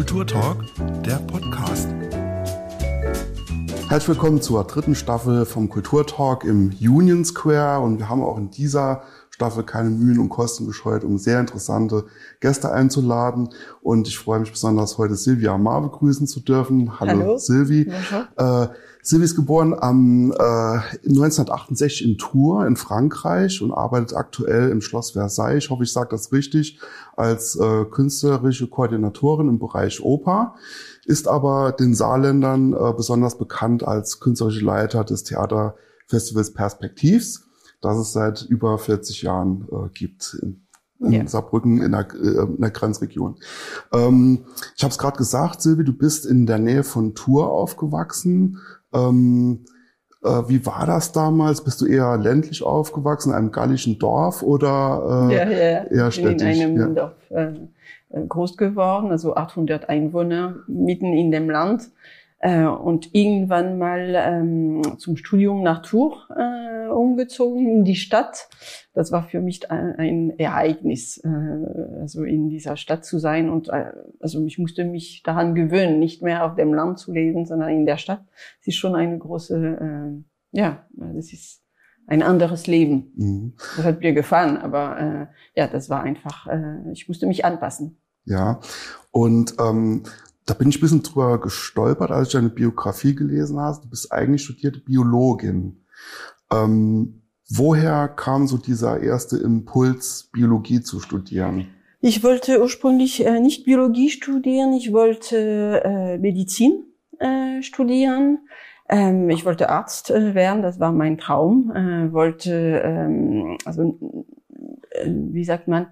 Kulturtalk, der Podcast. Herzlich willkommen zur dritten Staffel vom Kulturtalk im Union Square und wir haben auch in dieser Staffel keine Mühen und Kosten gescheut, um sehr interessante Gäste einzuladen. Und ich freue mich besonders, heute Silvia Amar begrüßen zu dürfen. Hallo, Hallo. Silvi. Äh, Silvi ist geboren am äh, 1968 in Tours in Frankreich und arbeitet aktuell im Schloss Versailles. Ich hoffe, ich sage das richtig, als äh, künstlerische Koordinatorin im Bereich Oper ist aber den Saarländern äh, besonders bekannt als künstlerische Leiter des Theaterfestivals Perspektivs das es seit über 40 Jahren äh, gibt in, in ja. Saarbrücken in der, äh, in der Grenzregion. Ähm, ich habe es gerade gesagt, Silvi, du bist in der Nähe von Tours aufgewachsen. Ähm, äh, wie war das damals? Bist du eher ländlich aufgewachsen, in einem gallischen Dorf oder äh, ja, ja, eher städtisch? Ich bin in einem ja. Dorf äh, groß geworden, also 800 Einwohner mitten in dem Land äh, und irgendwann mal ähm, zum Studium nach Tours äh, umgezogen in die Stadt. Das war für mich ein, ein Ereignis, äh, also in dieser Stadt zu sein und äh, also ich musste mich daran gewöhnen, nicht mehr auf dem Land zu leben, sondern in der Stadt. Es ist schon eine große, äh, ja, das ist ein anderes Leben. Mhm. Das hat mir gefallen, aber äh, ja, das war einfach, äh, ich musste mich anpassen. Ja, und ähm, da bin ich ein bisschen drüber gestolpert, als ich deine Biografie gelesen habe. Du bist eigentlich studierte Biologin. Ähm, woher kam so dieser erste Impuls, Biologie zu studieren? Ich wollte ursprünglich äh, nicht Biologie studieren, ich wollte äh, Medizin äh, studieren. Ähm, ich wollte Arzt äh, werden, das war mein Traum. Äh, wollte, ähm, also äh, wie sagt man,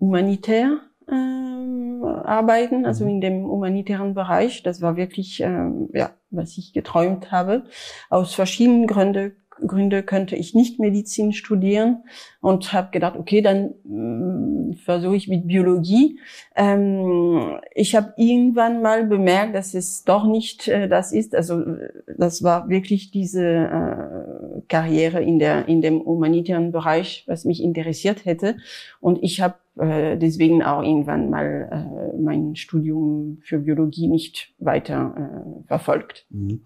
humanitär ähm, arbeiten, also mhm. in dem humanitären Bereich. Das war wirklich, ähm, ja, was ich geträumt habe. Aus verschiedenen Gründen Gründe könnte ich nicht Medizin studieren und habe gedacht, okay, dann mm, versuche ich mit Biologie. Ähm, ich habe irgendwann mal bemerkt, dass es doch nicht äh, das ist. Also das war wirklich diese äh, Karriere in der in dem humanitären Bereich, was mich interessiert hätte. Und ich habe äh, deswegen auch irgendwann mal äh, mein Studium für Biologie nicht weiter äh, verfolgt. Mhm.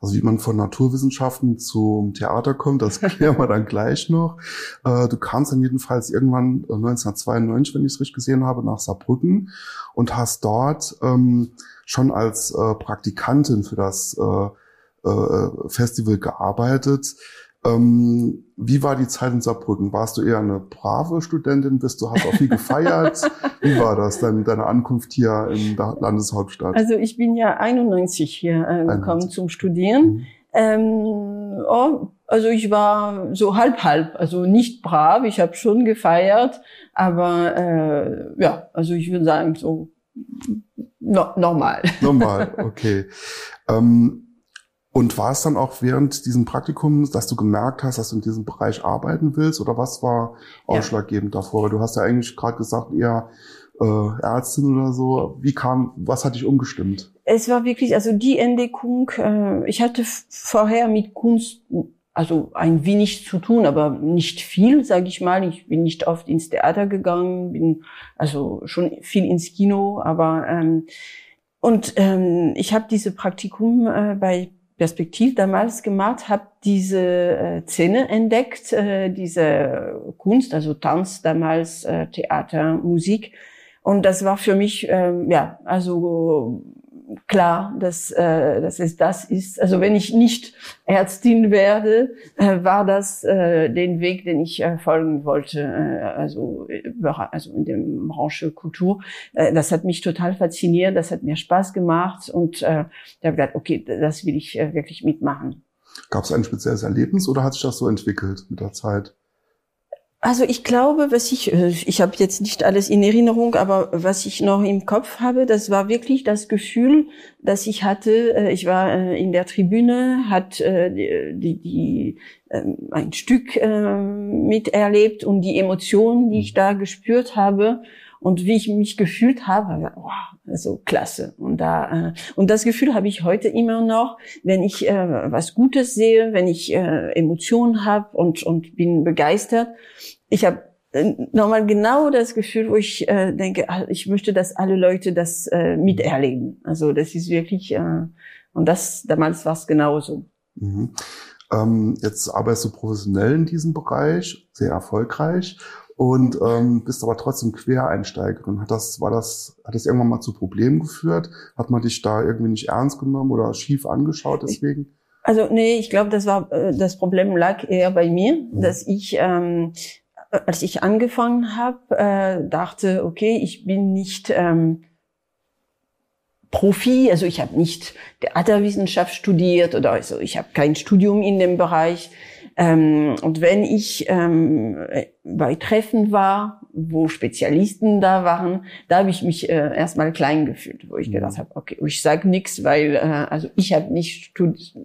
Also wie man von Naturwissenschaften zum Theater kommt, das klären wir dann gleich noch. Äh, du kamst dann jedenfalls irgendwann 1992, wenn ich es richtig gesehen habe, nach Saarbrücken und hast dort ähm, schon als äh, Praktikantin für das äh, Festival gearbeitet. Ähm, wie war die Zeit in Saarbrücken? Warst du eher eine brave Studentin? Bist du, hast auch viel gefeiert? wie war das, deine, deine Ankunft hier in der Landeshauptstadt? Also ich bin ja 91 hier äh, gekommen zum Studieren. Mhm. Ähm, oh, also ich war so halb halb, also nicht brav. Ich habe schon gefeiert, aber äh, ja, also ich würde sagen so no normal. Normal, okay. ähm, und war es dann auch während diesem Praktikum, dass du gemerkt hast, dass du in diesem Bereich arbeiten willst? Oder was war ausschlaggebend ja. davor? Weil du hast ja eigentlich gerade gesagt, eher äh, Ärztin oder so. Wie kam, was hat dich umgestimmt? Es war wirklich, also die Entdeckung, äh, ich hatte vorher mit Kunst also ein wenig zu tun, aber nicht viel, sage ich mal. Ich bin nicht oft ins Theater gegangen, bin also schon viel ins Kino, aber ähm, und ähm, ich habe diese Praktikum äh, bei Perspektiv damals gemacht, habe diese äh, Szene entdeckt, äh, diese Kunst, also Tanz damals, äh, Theater, Musik. Und das war für mich, äh, ja, also klar, dass, äh, dass es das ist. Also wenn ich nicht Ärztin werde, äh, war das äh, den Weg, den ich äh, folgen wollte. Äh, also, äh, also in der Branche Kultur. Äh, das hat mich total fasziniert, das hat mir Spaß gemacht und äh, da habe ich gedacht, okay, das will ich äh, wirklich mitmachen. Gab es ein spezielles Erlebnis oder hat sich das so entwickelt mit der Zeit? Also ich glaube, was ich, äh, ich habe jetzt nicht alles in Erinnerung, aber was ich noch im Kopf habe, das war wirklich das Gefühl, dass ich hatte, äh, ich war äh, in der Tribüne, hat die, die ähm, ein Stück miterlebt und die Emotionen, die ich da gespürt habe und wie ich mich gefühlt habe, oh, also klasse. Und da äh, und das Gefühl habe ich heute immer noch, wenn ich äh, was Gutes sehe, wenn ich äh, Emotionen habe und und bin begeistert. Ich habe äh, nochmal genau das Gefühl, wo ich äh, denke, ah, ich möchte, dass alle Leute das äh, miterleben. Also das ist wirklich, äh, und das damals war es genauso. Mhm. Ähm, jetzt arbeitest du professionell in diesem Bereich, sehr erfolgreich und ähm, bist aber trotzdem Quereinsteigerin. Hat das, war das, hat das irgendwann mal zu Problemen geführt? Hat man dich da irgendwie nicht ernst genommen oder schief angeschaut deswegen? Also nee, ich glaube, das war äh, das Problem lag eher bei mir, mhm. dass ich ähm, als ich angefangen habe, äh, dachte, okay, ich bin nicht ähm, Profi, also ich habe nicht Theaterwissenschaft studiert oder also ich habe kein Studium in dem Bereich. Ähm, und wenn ich ähm, bei Treffen war, wo Spezialisten da waren, da habe ich mich äh, erstmal klein gefühlt, wo ich mhm. gedacht habe, okay, ich sage nichts, weil äh, also ich habe nicht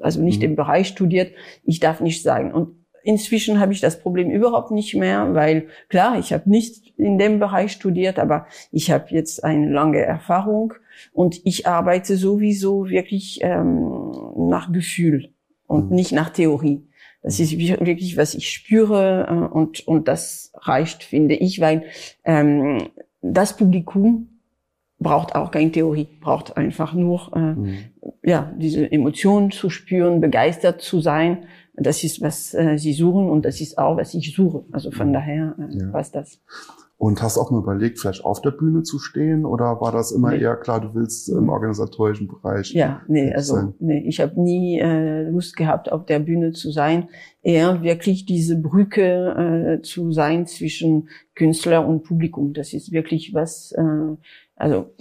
also nicht mhm. im Bereich studiert, ich darf nicht sagen. Und inzwischen habe ich das Problem überhaupt nicht mehr, weil klar, ich habe nicht in dem Bereich studiert, aber ich habe jetzt eine lange Erfahrung und ich arbeite sowieso wirklich ähm, nach Gefühl und mhm. nicht nach Theorie. Das ist wirklich, was ich spüre äh, und, und das reicht, finde ich, weil ähm, das Publikum braucht auch keine Theorie, braucht einfach nur äh, mhm. ja diese Emotionen zu spüren, begeistert zu sein. Das ist, was äh, sie suchen und das ist auch, was ich suche. Also von mhm. daher äh, ja. passt das. Und hast auch mal überlegt, vielleicht auf der Bühne zu stehen oder war das immer nee. eher klar, du willst im organisatorischen Bereich? Ja, nee, also sein? nee, ich habe nie äh, Lust gehabt, auf der Bühne zu sein. Eher wirklich diese Brücke äh, zu sein zwischen Künstler und Publikum. Das ist wirklich was, äh, also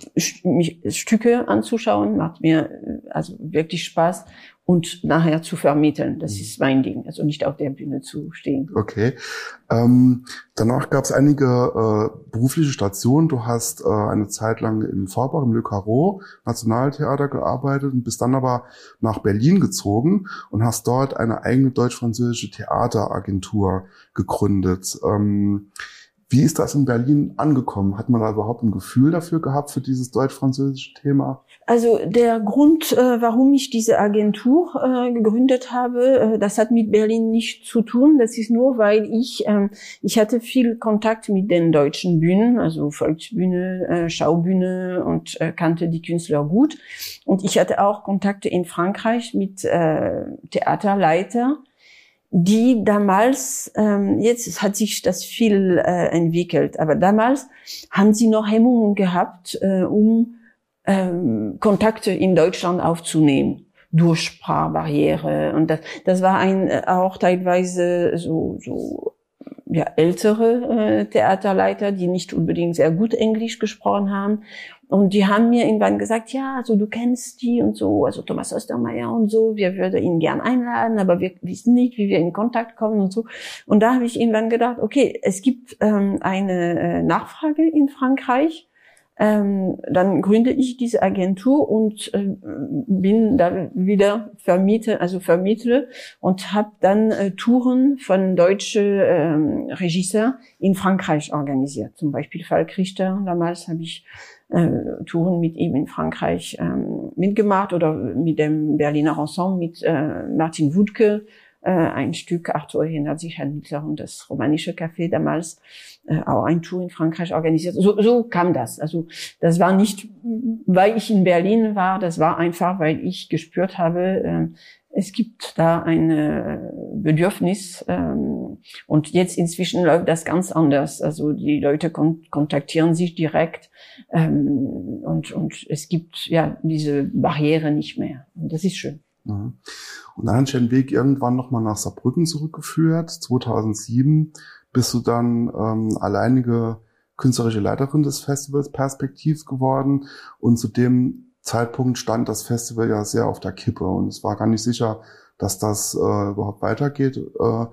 mich Stücke anzuschauen macht mir äh, also wirklich Spaß und nachher zu vermitteln. Das mhm. ist mein Ding, also nicht auf der Bühne zu stehen. Okay. Ähm, danach gab es einige äh, berufliche Stationen. Du hast äh, eine Zeit lang in Vorbach im Le Carreau Nationaltheater gearbeitet und bist dann aber nach Berlin gezogen und hast dort eine eigene deutsch-französische Theateragentur gegründet. Ähm, wie ist das in Berlin angekommen? Hat man da überhaupt ein Gefühl dafür gehabt für dieses deutsch-französische Thema? Also der Grund, äh, warum ich diese Agentur äh, gegründet habe, äh, das hat mit Berlin nichts zu tun. Das ist nur, weil ich ähm, ich hatte viel Kontakt mit den deutschen Bühnen, also Volksbühne, Schaubühne und kannte die Künstler gut. Und ich hatte auch Kontakte in Frankreich mit Theaterleiter die damals, ähm, jetzt hat sich das viel entwickelt, aber damals haben sie noch Hemmungen gehabt, um ähm, Kontakte in Deutschland aufzunehmen durch Sprachbarriere und das, das war ein äh, auch teilweise so so ja ältere äh, Theaterleiter, die nicht unbedingt sehr gut Englisch gesprochen haben und die haben mir irgendwann gesagt, ja, also du kennst die und so, also Thomas Ostermeier und so, wir würden ihn gern einladen, aber wir wissen nicht, wie wir in Kontakt kommen und so. Und da habe ich irgendwann gedacht, okay, es gibt ähm, eine äh, Nachfrage in Frankreich. Ähm, dann gründe ich diese Agentur und äh, bin da wieder Vermieter, also vermittle und habe dann äh, Touren von deutsche ähm, Regisseur in Frankreich organisiert. Zum Beispiel Falk Richter. Damals habe ich äh, Touren mit ihm in Frankreich ähm, mitgemacht oder mit dem Berliner Ensemble mit äh, Martin Wutke ein Stück, Arthur erinnert sich an Hitler und das romanische Café damals, äh, auch ein Tour in Frankreich organisiert. So, so kam das. Also das war nicht, weil ich in Berlin war, das war einfach, weil ich gespürt habe, äh, es gibt da ein äh, Bedürfnis ähm, und jetzt inzwischen läuft das ganz anders. Also die Leute kon kontaktieren sich direkt ähm, und, und es gibt ja diese Barriere nicht mehr. Und das ist schön. Mhm. Und dann hat sich ein Weg irgendwann nochmal nach Saarbrücken zurückgeführt. 2007 bist du dann ähm, alleinige künstlerische Leiterin des Festivals Perspektiv geworden und zu dem Zeitpunkt stand das Festival ja sehr auf der Kippe und es war gar nicht sicher, dass das äh, überhaupt weitergeht. Äh,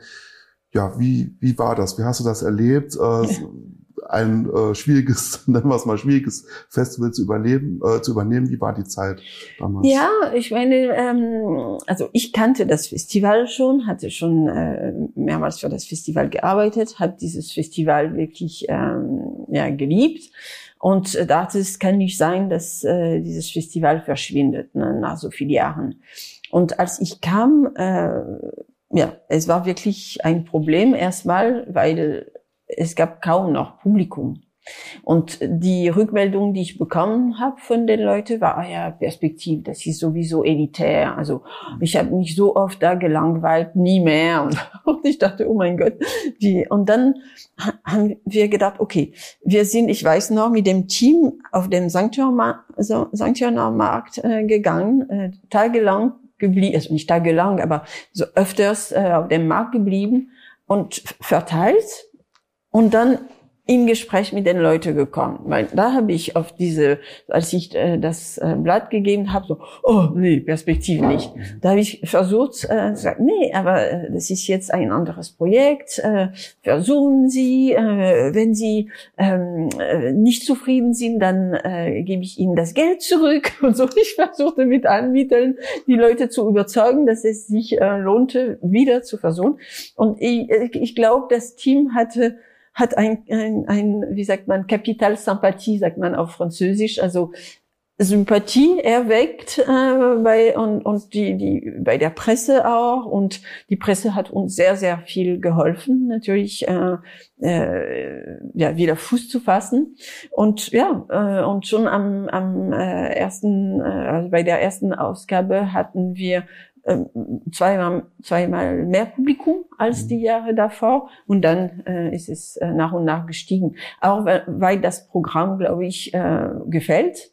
ja, wie, wie war das? Wie hast du das erlebt? Äh, ein äh, schwieriges, nennen wir es mal schwieriges Festival zu überleben, äh, zu übernehmen. Wie war die Zeit damals? Ja, ich meine, ähm, also ich kannte das Festival schon, hatte schon äh, mehrmals für das Festival gearbeitet, habe dieses Festival wirklich ähm, ja geliebt und dachte, es kann nicht sein, dass äh, dieses Festival verschwindet ne, nach so vielen Jahren. Und als ich kam, äh, ja, es war wirklich ein Problem erstmal, weil es gab kaum noch Publikum. Und die Rückmeldung, die ich bekommen habe von den Leuten, war, ah ja, Perspektiv, das ist sowieso elitär. Also ich habe mich so oft da gelangweilt, nie mehr. Und, und ich dachte, oh mein Gott. Die, und dann haben wir gedacht, okay, wir sind, ich weiß noch, mit dem Team auf dem St. Johanner Markt äh, gegangen, äh, tagelang geblieben, also nicht tagelang, aber so öfters äh, auf dem Markt geblieben und verteilt. Und dann im Gespräch mit den Leuten gekommen. Weil da habe ich auf diese, als ich äh, das äh, Blatt gegeben habe, so, oh nee, Perspektive nicht. Da habe ich versucht, äh, gesagt, nee, aber äh, das ist jetzt ein anderes Projekt. Äh, versuchen Sie, äh, wenn Sie ähm, äh, nicht zufrieden sind, dann äh, gebe ich Ihnen das Geld zurück. Und so, ich versuchte mit allen die Leute zu überzeugen, dass es sich äh, lohnte, wieder zu versuchen. Und ich, ich glaube, das Team hatte hat ein, ein, ein wie sagt man, Kapital Sympathie, sagt man auf Französisch, also Sympathie erweckt äh, bei und, und die, die bei der Presse auch. Und die Presse hat uns sehr sehr viel geholfen natürlich äh, äh, ja wieder Fuß zu fassen. Und ja äh, und schon am, am äh, ersten äh, also bei der ersten Ausgabe hatten wir zweimal, zweimal mehr Publikum als die mhm. Jahre davor und dann äh, ist es äh, nach und nach gestiegen. Auch weil, weil das Programm, glaube ich, äh, gefällt.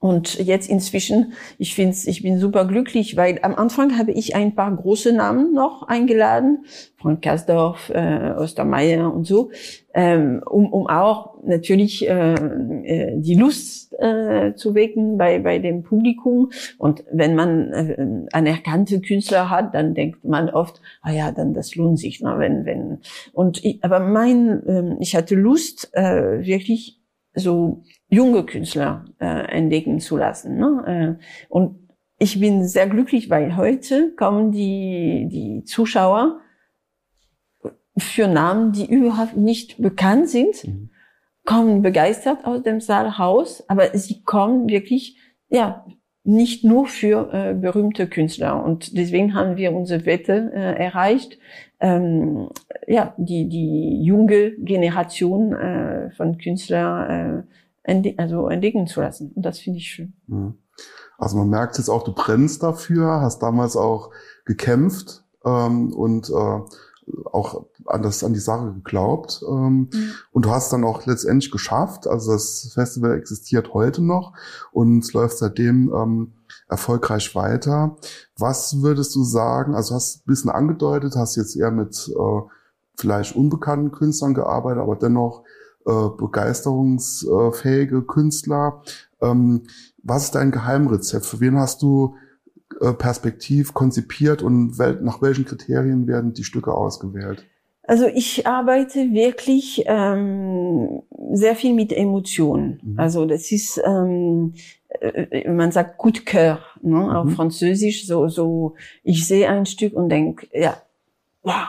Und jetzt inzwischen, ich finde, ich bin super glücklich, weil am Anfang habe ich ein paar große Namen noch eingeladen, Frank Kasdorf, äh, Ostermeier und so, ähm, um, um auch natürlich äh, äh, die Lust äh, zu wecken bei, bei dem Publikum. Und wenn man äh, anerkannte Künstler hat, dann denkt man oft, ah ja, dann das lohnt sich, ne, wenn wenn. Und ich, aber mein, äh, ich hatte Lust äh, wirklich so junge Künstler äh, entdecken zu lassen. Ne? Äh, und ich bin sehr glücklich, weil heute kommen die, die Zuschauer für Namen, die überhaupt nicht bekannt sind, mhm. kommen begeistert aus dem Saal raus, aber sie kommen wirklich, ja, nicht nur für äh, berühmte Künstler. Und deswegen haben wir unsere Wette äh, erreicht, ähm, ja, die, die junge Generation äh, von Künstlern äh, also entdecken zu lassen. Und das finde ich schön. Mhm. Also man merkt jetzt auch, du brennst dafür, hast damals auch gekämpft ähm, und äh, auch an, das, an die Sache geglaubt. Ähm, mhm. Und du hast dann auch letztendlich geschafft. Also das Festival existiert heute noch und läuft seitdem ähm, erfolgreich weiter. Was würdest du sagen? Also hast ein bisschen angedeutet, hast jetzt eher mit äh, vielleicht unbekannten Künstlern gearbeitet, aber dennoch äh, begeisterungsfähige Künstler. Ähm, was ist dein Geheimrezept? Für wen hast du äh, perspektiv konzipiert und nach welchen Kriterien werden die Stücke ausgewählt? Also ich arbeite wirklich ähm, sehr viel mit Emotionen. Mhm. Also das ist, ähm, äh, man sagt Coup de cœur, ne, mhm. auf Französisch. So, so, ich sehe ein Stück und denke, ja, wow,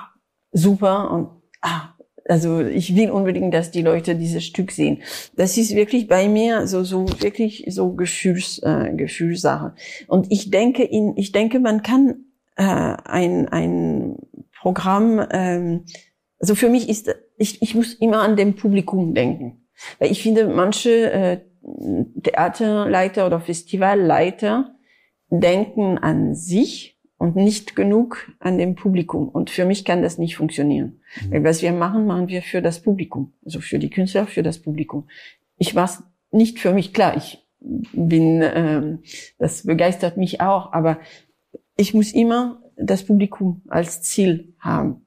super und ah, also ich will unbedingt, dass die Leute dieses Stück sehen. Das ist wirklich bei mir so so wirklich so Gefühls äh, Gefühlssache. Und ich denke in ich denke man kann äh, ein ein Programm ähm, also für mich ist ich ich muss immer an dem Publikum denken, weil ich finde manche äh, Theaterleiter oder Festivalleiter denken an sich und nicht genug an dem Publikum. Und für mich kann das nicht funktionieren. Mhm. Weil was wir machen, machen wir für das Publikum. Also für die Künstler, für das Publikum. Ich mach's nicht für mich. Klar, ich bin, ähm, das begeistert mich auch, aber ich muss immer das Publikum als Ziel haben.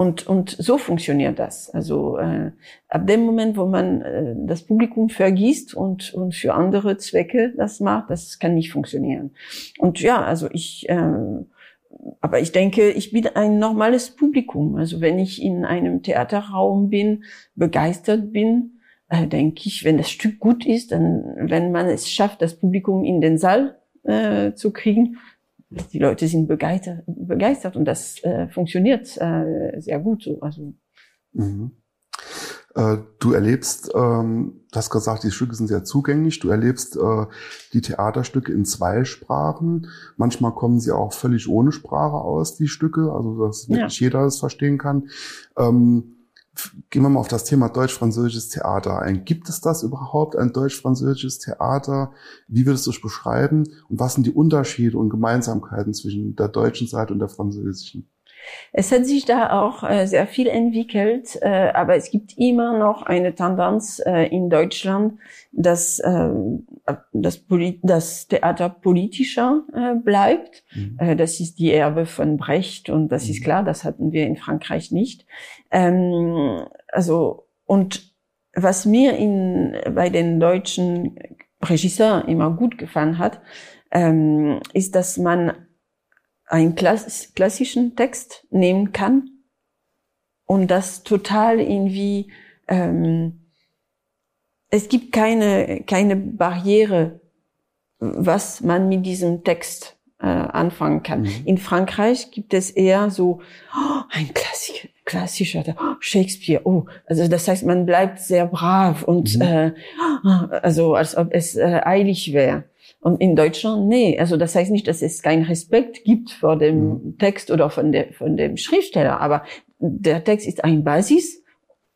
Und, und so funktioniert das. Also äh, ab dem Moment, wo man äh, das Publikum vergisst und, und für andere Zwecke das macht, das kann nicht funktionieren. Und ja, also ich, äh, aber ich denke, ich bin ein normales Publikum. Also wenn ich in einem Theaterraum bin, begeistert bin, äh, denke ich, wenn das Stück gut ist, dann, wenn man es schafft, das Publikum in den Saal äh, zu kriegen, die Leute sind begeistert, begeistert und das äh, funktioniert äh, sehr gut so. Also. Mhm. Äh, du erlebst, ähm, du hast gesagt, die Stücke sind sehr zugänglich. Du erlebst äh, die Theaterstücke in zwei Sprachen. Manchmal kommen sie auch völlig ohne Sprache aus, die Stücke, also dass wirklich ja. jeder es verstehen kann. Ähm, Gehen wir mal auf das Thema deutsch-französisches Theater ein. Gibt es das überhaupt, ein deutsch-französisches Theater? Wie würdest du es beschreiben? Und was sind die Unterschiede und Gemeinsamkeiten zwischen der deutschen Seite und der französischen? Es hat sich da auch äh, sehr viel entwickelt, äh, aber es gibt immer noch eine Tendenz äh, in Deutschland, dass äh, das, Poli das Theater politischer bleibt. Mhm. Das ist die Erbe von Brecht und das mhm. ist klar, das hatten wir in Frankreich nicht. Ähm, also und was mir in, bei den deutschen Regisseuren immer gut gefallen hat, ähm, ist, dass man einen klassischen Text nehmen kann und das total irgendwie, ähm, es gibt keine, keine Barriere, was man mit diesem Text äh, anfangen kann. Mhm. In Frankreich gibt es eher so oh, ein Klassiker, klassischer oh, Shakespeare. Oh, also das heißt, man bleibt sehr brav und mhm. äh, also als ob es äh, eilig wäre. Und in Deutschland, nee. Also das heißt nicht, dass es keinen Respekt gibt vor dem mhm. Text oder von, der, von dem Schriftsteller, aber der Text ist ein Basis,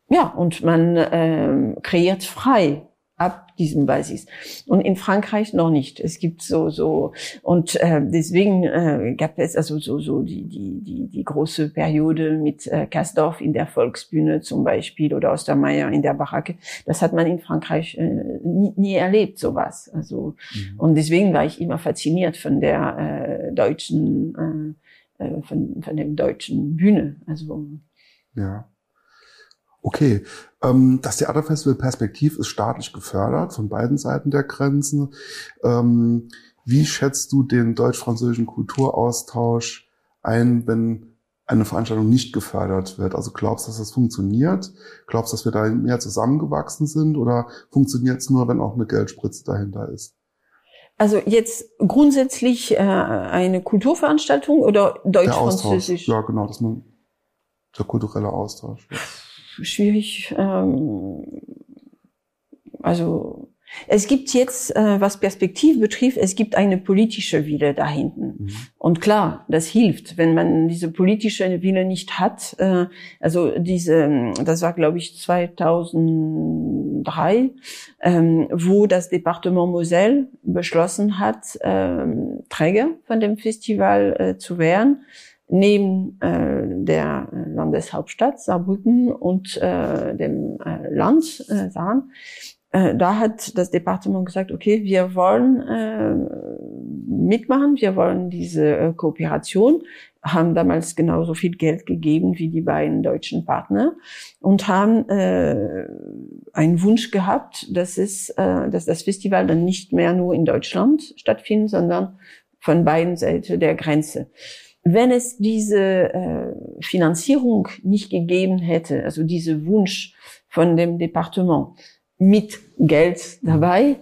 ja, und man ähm, kreiert frei ab diesem Basis. Und in Frankreich noch nicht. Es gibt so so und äh, deswegen äh, gab es also so so die die die die große Periode mit äh, Kasdorf in der Volksbühne zum Beispiel oder Ostermeier in der Baracke. Das hat man in Frankreich äh, nie, nie erlebt sowas. Also mhm. und deswegen war ich immer fasziniert von der äh, deutschen äh, äh von von dem deutschen Bühne. Also ja. Okay, ähm, das Theaterfestival Perspektiv ist staatlich gefördert von beiden Seiten der Grenzen. Ähm, wie schätzt du den deutsch-französischen Kulturaustausch ein, wenn eine Veranstaltung nicht gefördert wird? Also glaubst du, dass das funktioniert? Glaubst du, dass wir da mehr zusammengewachsen sind? Oder funktioniert es nur, wenn auch eine Geldspritze dahinter ist? Also jetzt grundsätzlich äh, eine Kulturveranstaltung oder deutsch-französisch? Ja, genau, dass man der kulturelle Austausch. Ja schwierig. Ähm, also es gibt jetzt, äh, was Perspektiv betrifft, es gibt eine politische Wille da hinten. Mhm. Und klar, das hilft, wenn man diese politische Wille nicht hat. Äh, also diese, das war glaube ich 2003, ähm, wo das Departement Moselle beschlossen hat, ähm, Träger von dem Festival äh, zu werden neben äh, der Landeshauptstadt Saarbrücken und äh, dem äh, Land äh, Saarland. Äh, da hat das Departement gesagt, okay, wir wollen äh, mitmachen, wir wollen diese äh, Kooperation, haben damals genauso viel Geld gegeben wie die beiden deutschen Partner und haben äh, einen Wunsch gehabt, dass es, äh, dass das Festival dann nicht mehr nur in Deutschland stattfindet, sondern von beiden Seiten der Grenze wenn es diese äh, Finanzierung nicht gegeben hätte, also diese Wunsch von dem Departement mit Geld dabei,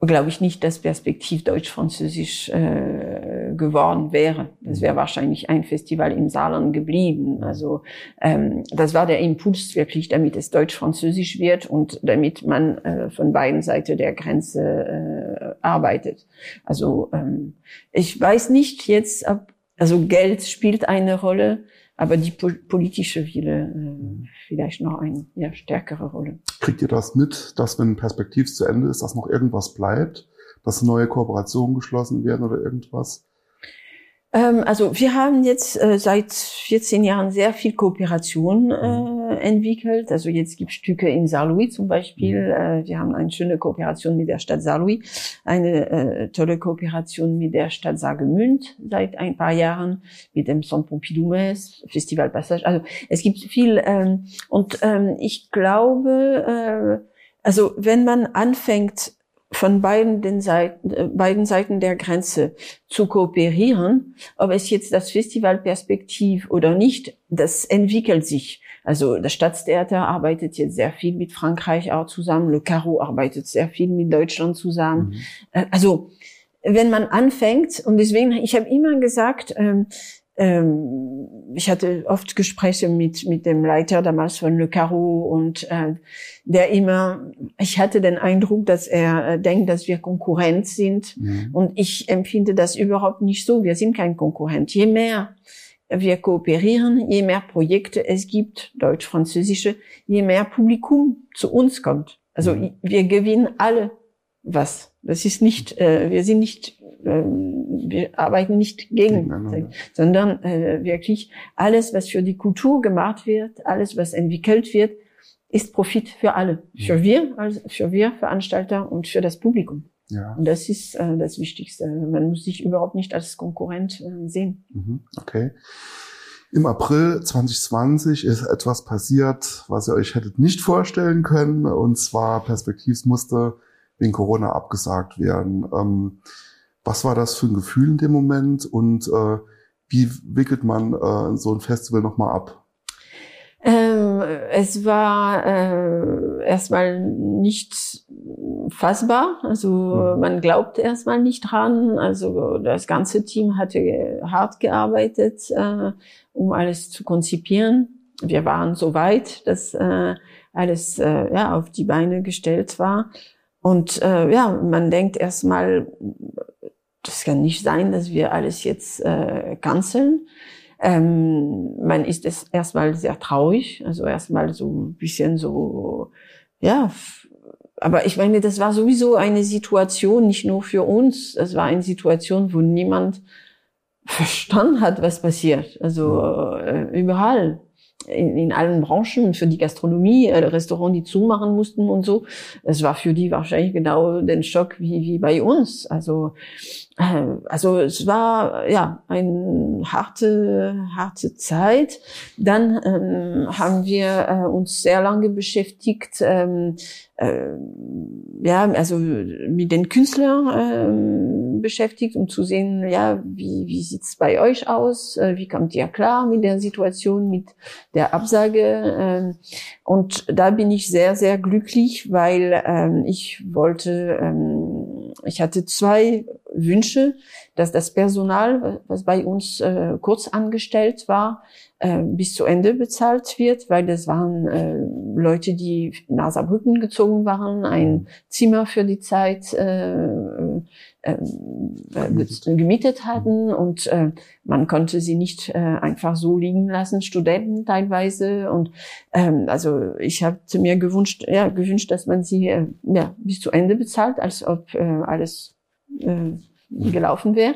glaube ich nicht, dass Perspektiv Deutsch-Französisch äh, geworden wäre. Das wäre wahrscheinlich ein Festival im Saarland geblieben. Also ähm, das war der Impuls wirklich, damit es Deutsch-Französisch wird und damit man äh, von beiden Seiten der Grenze äh, arbeitet. Also ähm, ich weiß nicht jetzt, ob, also Geld spielt eine Rolle, aber die politische Wille äh, vielleicht noch eine ja, stärkere Rolle. Kriegt ihr das mit, dass wenn Perspektiv zu Ende ist, dass noch irgendwas bleibt, dass neue Kooperationen geschlossen werden oder irgendwas? Ähm, also wir haben jetzt äh, seit 14 Jahren sehr viel Kooperation äh, mhm. entwickelt. Also jetzt gibt Stücke in Saarlouis zum Beispiel. Mhm. Äh, wir haben eine schöne Kooperation mit der Stadt Saarlouis, eine äh, tolle Kooperation mit der Stadt Saargemünd seit ein paar Jahren, mit dem Centre Pompidou Metz, Festival Passage. Also es gibt viel ähm, und ähm, ich glaube, äh, also wenn man anfängt von beiden, den Seiten, äh, beiden Seiten der Grenze zu kooperieren. Ob es jetzt das Festival Perspektiv oder nicht, das entwickelt sich. Also das Staatstheater arbeitet jetzt sehr viel mit Frankreich auch zusammen. Le Caro arbeitet sehr viel mit Deutschland zusammen. Mhm. Äh, also wenn man anfängt, und deswegen, ich habe immer gesagt, ähm, ich hatte oft Gespräche mit mit dem Leiter damals von Le Caro und äh, der immer, ich hatte den Eindruck, dass er äh, denkt, dass wir Konkurrent sind mhm. und ich empfinde das überhaupt nicht so. Wir sind kein Konkurrent. Je mehr wir kooperieren, je mehr Projekte es gibt, deutsch-französische, je mehr Publikum zu uns kommt. Also Mhm. wir gewinnen alle was. Das ist nicht, äh, wir sind nicht, äh, wir arbeiten nicht gegen, sondern äh, wirklich alles, was für die Kultur gemacht wird, alles, was entwickelt wird, ist Profit für alle. Für wir, also für wir Veranstalter und für das Publikum. Ja. Und das ist äh, das Wichtigste. Man muss sich überhaupt nicht als Konkurrent äh, sehen. Mhm, Okay. Im April 2020 ist etwas passiert, was ihr euch hättet nicht vorstellen können. Und zwar Perspektivs musste wegen Corona abgesagt werden. Ähm, was war das für ein Gefühl in dem Moment und äh, wie wickelt man äh, so ein Festival nochmal ab? Ähm, es war äh, erstmal nicht fassbar. Also Mhm. man glaubt erstmal nicht dran. Also das ganze Team hatte hart gearbeitet, äh, um alles zu konzipieren. Wir waren so weit, dass äh, alles äh, ja, auf die Beine gestellt war. Und äh, ja, man denkt erstmal, das kann nicht sein, dass wir alles jetzt äh, canceln. Ähm, man ist es erstmal sehr traurig, also erstmal so ein bisschen so, ja, aber ich meine, das war sowieso eine Situation, nicht nur für uns, es war eine Situation, wo niemand verstanden hat, was passiert. Also äh, überall, in, in allen Branchen, für die Gastronomie, äh, Restaurants, die zumachen mussten und so. Es war für die wahrscheinlich genau den Schock wie, wie bei uns. Also, also es war ja eine harte, harte Zeit. Dann ähm, haben wir äh, uns sehr lange beschäftigt, ähm, äh, ja, also mit den Künstlern ähm, beschäftigt, um zu sehen, ja, wie, wie sieht's bei euch aus? Äh, wie kommt ihr klar mit der Situation, mit der Absage? ähm, und da bin ich sehr, sehr glücklich, weil ähm, ich wollte, ähm, ich hatte zwei Wünsche, dass das Personal, was bei uns äh, kurz angestellt war, äh, bis zu Ende bezahlt wird, weil das waren äh, Leute, die nach Saarbrücken gezogen waren, ein Zimmer für die Zeit äh, äh, äh, gemietet hatten und äh, man konnte sie nicht äh, einfach so liegen lassen, Studenten teilweise und ähm, also ich hatte mir gewünscht, ja, gewünscht, dass man sie äh, ja, bis zu Ende bezahlt, als ob äh, alles äh, gelaufen wäre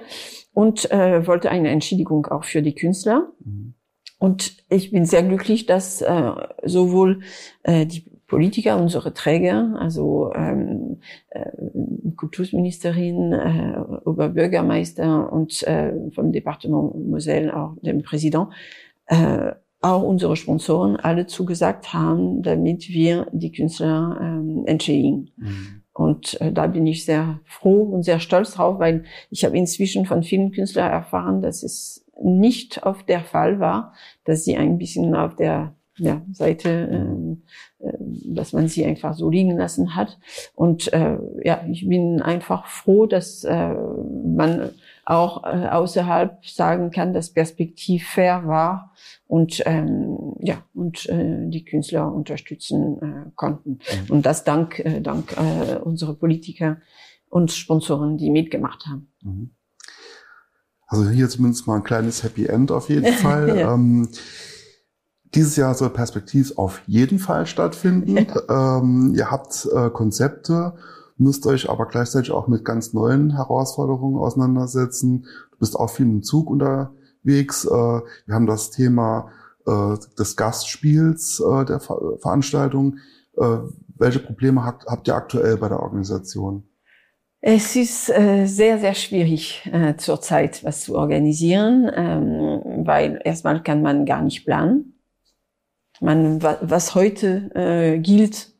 und äh, wollte eine Entschädigung auch für die Künstler. Mhm. Und ich bin sehr glücklich, dass äh, sowohl äh, die Politiker, unsere Träger, also ähm, äh, Kultusministerin, äh, Oberbürgermeister und äh, vom Departement Moselle auch dem Präsident, äh, auch unsere Sponsoren alle zugesagt haben, damit wir die Künstler ähm, entschädigen. Mhm. Und äh, da bin ich sehr froh und sehr stolz drauf, weil ich habe inzwischen von vielen Künstlern erfahren, dass es nicht oft der Fall war, dass sie ein bisschen auf der ja, Seite, äh, dass man sie einfach so liegen lassen hat. Und äh, ja, ich bin einfach froh, dass äh, man auch äh, außerhalb sagen kann, dass Perspektiv fair war und ähm, ja und äh, die Künstler unterstützen äh, konnten. Und das dank äh, dank äh, unserer Politiker und Sponsoren, die mitgemacht haben. Mhm. Also hier zumindest mal ein kleines Happy End auf jeden Fall. Ja. ähm, dieses Jahr soll Perspektiv auf jeden Fall stattfinden. Ähm, ihr habt äh, Konzepte, müsst euch aber gleichzeitig auch mit ganz neuen Herausforderungen auseinandersetzen. Du bist auch viel im Zug unterwegs. Äh, wir haben das Thema äh, des Gastspiels äh, der Ver Veranstaltung. Welche Probleme habt, ihr aktuell bei der Organisation? Es ist sehr, sehr schwierig zurzeit was zu organisieren, ähm, weil erstmal kann man gar nicht planen. Man, wa was heute gilt,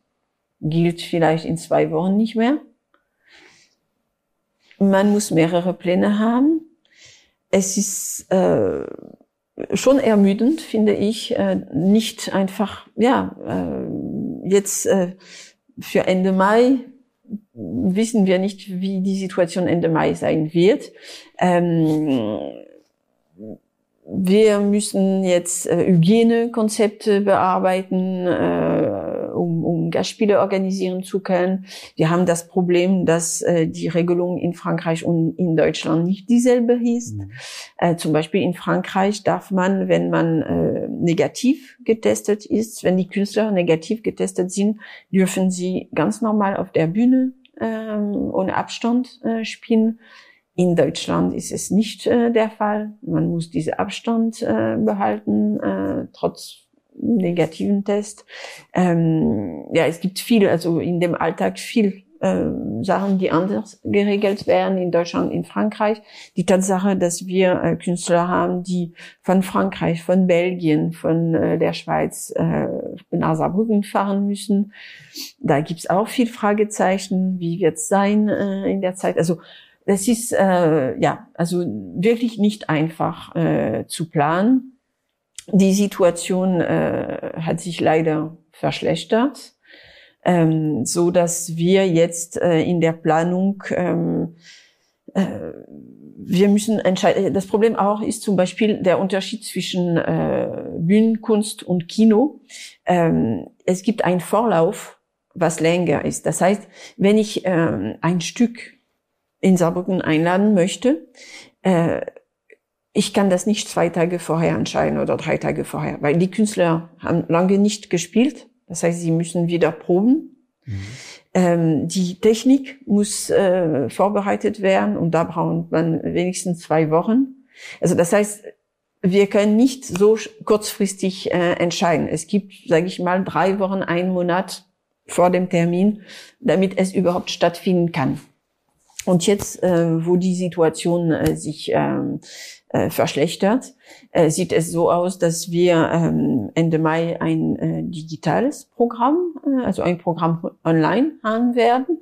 gilt vielleicht in zwei Wochen nicht mehr. Man muss mehrere Pläne haben. Es ist äh, schon ermüdend, finde ich, äh, nicht einfach, ja, äh, jetzt äh, für Ende Mai wissen wir nicht, wie die Situation Ende Mai sein wird. Ähm, wir müssen jetzt äh, Hygienekonzepte bearbeiten, äh, um, um Gastspiele organisieren zu können. Wir haben das Problem, dass äh, die Regelung in Frankreich und in Deutschland nicht dieselbe ist. Mhm. Äh, zum Beispiel in Frankreich darf man, wenn man äh, negativ getestet ist, wenn die Künstler negativ getestet sind, dürfen sie ganz normal auf der Bühne äh, ohne Abstand äh, spielen. In Deutschland ist es nicht äh, der Fall. Man muss diesen Abstand äh, behalten, äh, trotz negativen Test. Ähm, ja, es gibt viel, also in dem Alltag viel äh, Sachen, die anders geregelt werden in Deutschland, in Frankreich. Die Tatsache, dass wir äh, Künstler haben, die von Frankreich, von Belgien, von äh, der Schweiz äh, nach Saarbrücken fahren müssen, da gibt's auch viel Fragezeichen. Wie wird's sein äh, in der Zeit? Also das ist äh, ja also wirklich nicht einfach äh, zu planen. Die Situation äh, hat sich leider verschlechtert, ähm, so dass wir jetzt äh, in der Planung ähm, äh, wir müssen entscheiden. Das Problem auch ist zum Beispiel der Unterschied zwischen äh, Bühnenkunst und Kino. Ähm, es gibt einen Vorlauf, was länger ist. Das heißt, wenn ich ähm, ein Stück in Saarbrücken einladen möchte, äh, ich kann das nicht zwei Tage vorher entscheiden oder drei Tage vorher, weil die Künstler haben lange nicht gespielt. Das heißt, sie müssen wieder proben. Mhm. Ähm, die Technik muss äh, vorbereitet werden und da braucht man wenigstens zwei Wochen. Also das heißt, wir können nicht so kurzfristig äh, entscheiden. Es gibt, sage ich mal, drei Wochen, einen Monat vor dem Termin, damit es überhaupt stattfinden kann. Und jetzt, äh, wo die Situation äh, sich ähm, äh, verschlechtert, äh, sieht es so aus, dass wir ähm, Ende Mai ein äh, digitales Programm, äh, also ein Programm online haben werden.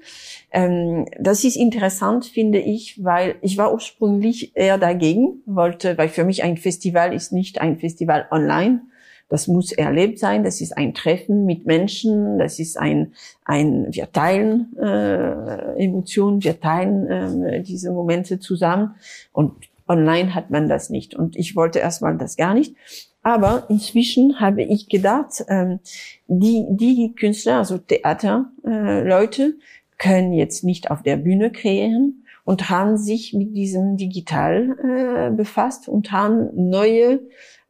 Ähm, das ist interessant, finde ich, weil ich war ursprünglich eher dagegen, wollte, weil für mich ein Festival ist nicht ein Festival online, das muss erlebt sein. Das ist ein Treffen mit Menschen. Das ist ein, ein wir teilen äh, Emotionen, wir teilen äh, diese Momente zusammen. Und online hat man das nicht. Und ich wollte erstmal das gar nicht. Aber inzwischen habe ich gedacht, ähm, die, die Künstler, also Theaterleute, äh, können jetzt nicht auf der Bühne kreieren und haben sich mit diesem Digital äh, befasst und haben neue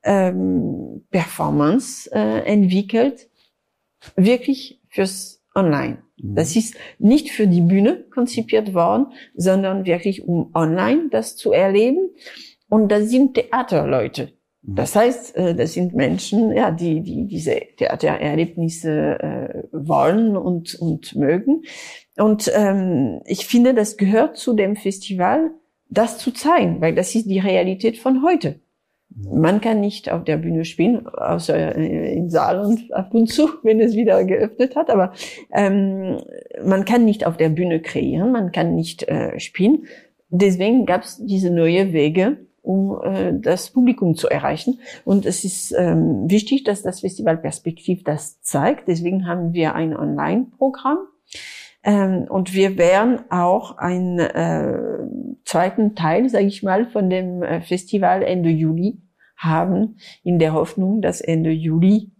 ähm, Performance äh, entwickelt, wirklich fürs Online. Mhm. Das ist nicht für die Bühne konzipiert worden, sondern wirklich um online das zu erleben. Und das sind Theaterleute. Mhm. Das heißt, äh, das sind Menschen, ja, die, die diese Theatererlebnisse äh, wollen und, und mögen. Und ähm, ich finde, das gehört zu dem Festival, das zu zeigen, weil das ist die Realität von heute. Man kann nicht auf der Bühne spielen, außer im Saal und ab und zu, wenn es wieder geöffnet hat. Aber ähm, man kann nicht auf der Bühne kreieren, man kann nicht äh, spielen. Deswegen gab es diese neue Wege, um äh, das Publikum zu erreichen. Und es ist ähm, wichtig, dass das Festival Perspektiv das zeigt. Deswegen haben wir ein Online-Programm. Ähm, und wir werden auch einen äh, zweiten Teil, sage ich mal, von dem äh, Festival Ende Juli haben, in der Hoffnung, dass Ende Juli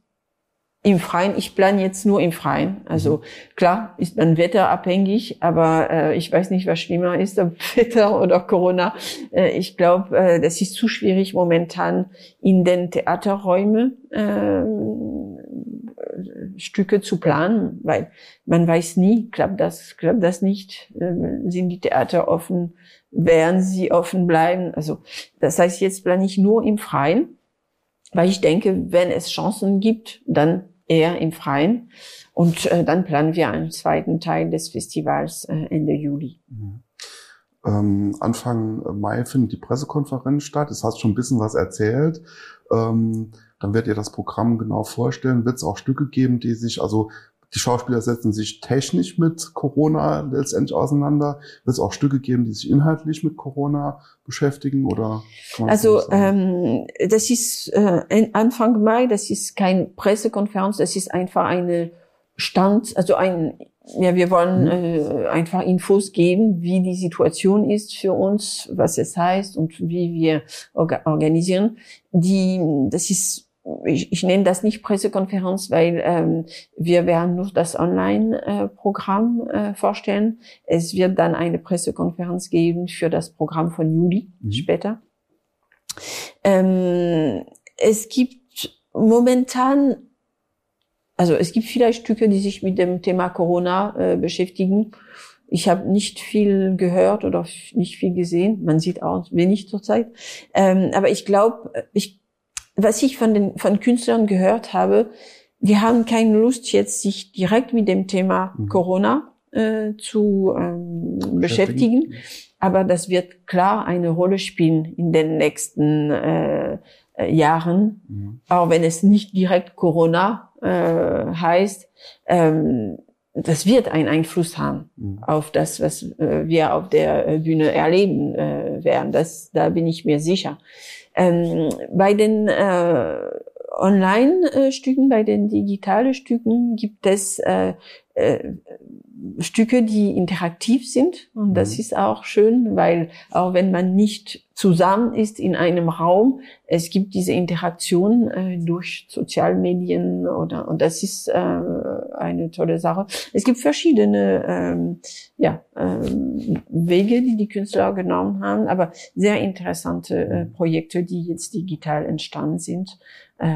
im Freien, ich plane jetzt nur im Freien. Also mhm. klar ist man wetterabhängig, aber äh, ich weiß nicht, was schlimmer ist, ob Wetter oder Corona. Äh, ich glaube, äh, das ist zu schwierig momentan in den Theaterräumen äh, Stücke zu planen, weil man weiß nie, klappt das, klappt das nicht, äh, sind die Theater offen, werden sie offen bleiben. Also das heißt, jetzt plane ich nur im Freien, weil ich denke, wenn es Chancen gibt, dann eher im Freien. Und äh, dann planen wir einen zweiten Teil des Festivals äh, Ende Juli. Mhm. Ähm, Anfang Mai findet die Pressekonferenz statt. Es hast schon ein bisschen was erzählt. Ähm, dann werdet ihr das Programm genau vorstellen. Wird es auch Stücke geben, die sich, also die Schauspieler setzen sich technisch mit Corona letztendlich auseinander. Wird es auch Stücke geben, die sich inhaltlich mit Corona beschäftigen oder? Also ähm, das ist äh, Anfang Mai. Das ist kein Pressekonferenz. Das ist einfach eine Stand, also ein ja, wir wollen mhm. äh, einfach Infos geben, wie die Situation ist für uns, was es heißt und wie wir orga organisieren. Die, das ist ich, ich nenne das nicht Pressekonferenz, weil ähm, wir werden nur das Online-Programm äh, vorstellen. Es wird dann eine Pressekonferenz geben für das Programm von Juli mhm. später. Ähm, es gibt momentan, also es gibt vielleicht Stücke, die sich mit dem Thema Corona äh, beschäftigen. Ich habe nicht viel gehört oder nicht viel gesehen. Man sieht auch wenig zurzeit. Ähm, aber ich glaube, ich was ich von den von Künstlern gehört habe, die haben keine Lust jetzt sich direkt mit dem Thema mhm. Corona äh, zu ähm, beschäftigen, aber das wird klar eine Rolle spielen in den nächsten äh, äh, Jahren, mhm. auch wenn es nicht direkt Corona äh, heißt. Ähm, das wird einen Einfluss haben mhm. auf das, was äh, wir auf der äh, Bühne erleben äh, werden. Das, da bin ich mir sicher. Ähm, bei den äh, Online-Stücken, bei den digitalen Stücken gibt es äh, Stücke, die interaktiv sind. Und das mhm. ist auch schön, weil auch wenn man nicht zusammen ist in einem Raum, es gibt diese Interaktion äh, durch Sozialmedien oder und das ist äh, eine tolle Sache. Es gibt verschiedene ähm, ja, ähm, Wege, die die Künstler genommen haben, aber sehr interessante äh, Projekte, die jetzt digital entstanden sind. Äh,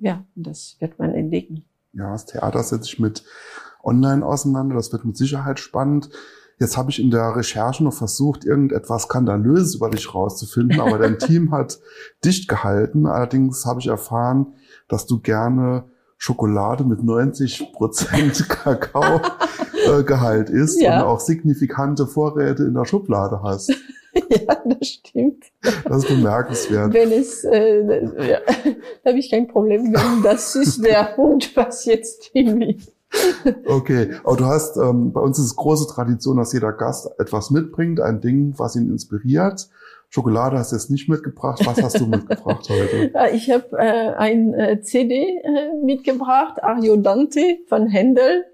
ja, das wird man entdecken. Ja, das Theater setzt sich mit online auseinander. Das wird mit Sicherheit spannend. Jetzt habe ich in der Recherche noch versucht, irgendetwas Skandalöses über dich rauszufinden, aber dein Team hat dicht gehalten. Allerdings habe ich erfahren, dass du gerne Schokolade mit 90 Prozent Kakaogehalt äh, isst ja. und auch signifikante Vorräte in der Schublade hast. ja, das stimmt. Das ist bemerkenswert. Wenn es, äh, ja, da habe ich kein Problem, wenn das ist der Punkt, was jetzt irgendwie Okay, aber du hast, ähm, bei uns ist es große Tradition, dass jeder Gast etwas mitbringt, ein Ding, was ihn inspiriert. Schokolade hast du jetzt nicht mitgebracht. Was hast du mitgebracht heute? Ich habe äh, ein äh, CD äh, mitgebracht, Ario Dante von Händel.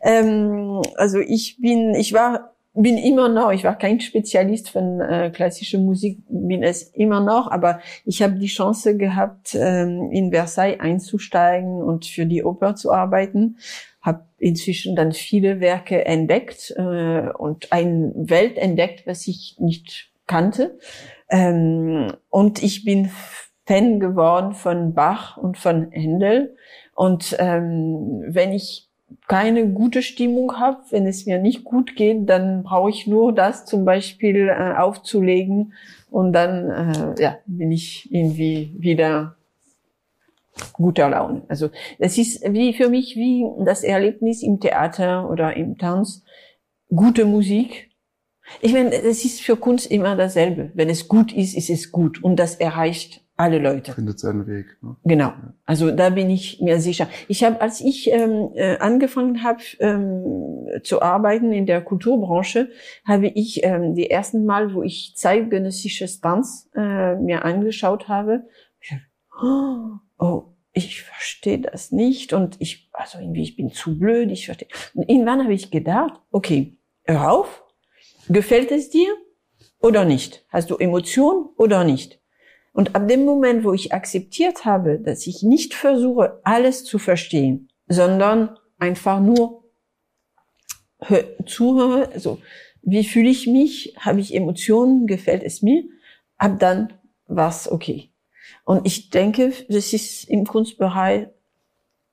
Ähm, also ich bin, ich war bin immer noch, ich war kein Spezialist von äh, klassischer Musik, bin es immer noch, aber ich habe die Chance gehabt, ähm, in Versailles einzusteigen und für die Oper zu arbeiten habe inzwischen dann viele Werke entdeckt äh, und ein Welt entdeckt, was ich nicht kannte. Ähm, und ich bin Fan geworden von Bach und von Händel. Und ähm, wenn ich keine gute Stimmung habe, wenn es mir nicht gut geht, dann brauche ich nur das zum Beispiel äh, aufzulegen und dann äh, ja, bin ich irgendwie wieder guter Laune. Also das ist wie für mich wie das Erlebnis im Theater oder im Tanz. Gute Musik. Ich meine, das ist für Kunst immer dasselbe. Wenn es gut ist, ist es gut und das erreicht alle Leute. Findet seinen Weg. Ne? Genau. Also da bin ich mir sicher. Ich habe, als ich ähm, äh, angefangen habe ähm, zu arbeiten in der Kulturbranche, habe ich ähm, die ersten Mal, wo ich zeitgenössisches Tanz äh, mir angeschaut habe, ich, oh, oh, ich verstehe das nicht und ich, also irgendwie, ich bin zu blöd, ich verstehe. Und irgendwann habe ich gedacht, okay, hör auf, gefällt es dir oder nicht? Hast du Emotionen oder nicht? Und ab dem Moment, wo ich akzeptiert habe, dass ich nicht versuche, alles zu verstehen, sondern einfach nur zuhöre, also wie fühle ich mich, habe ich Emotionen, gefällt es mir, ab dann war's okay. Und ich denke, das ist im Kunstbereich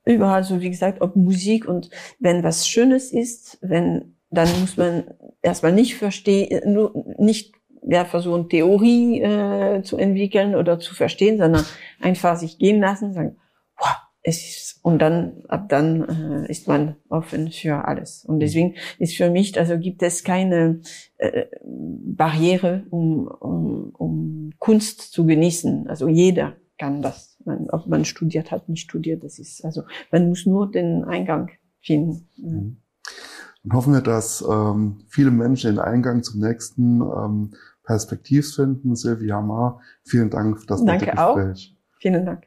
überall so, wie gesagt, ob Musik und wenn was Schönes ist, wenn, dann muss man erstmal nicht verstehen, nur nicht ja, versuchen, Theorie äh, zu entwickeln oder zu verstehen, sondern einfach sich gehen lassen, sagen, wow, es ist, und dann, ab dann äh, ist man offen für alles. Und deswegen ist für mich, also gibt es keine äh, Barriere, um, um, um Kunst zu genießen. Also jeder kann das. Man, ob man studiert hat, nicht studiert, das ist, also man muss nur den Eingang finden. Mhm. Und hoffen wir, dass ähm, viele Menschen den Eingang zum nächsten ähm, Perspektiv finden. Silvia Ma, vielen Dank für das Danke nette Gespräch. Auch. Vielen Dank.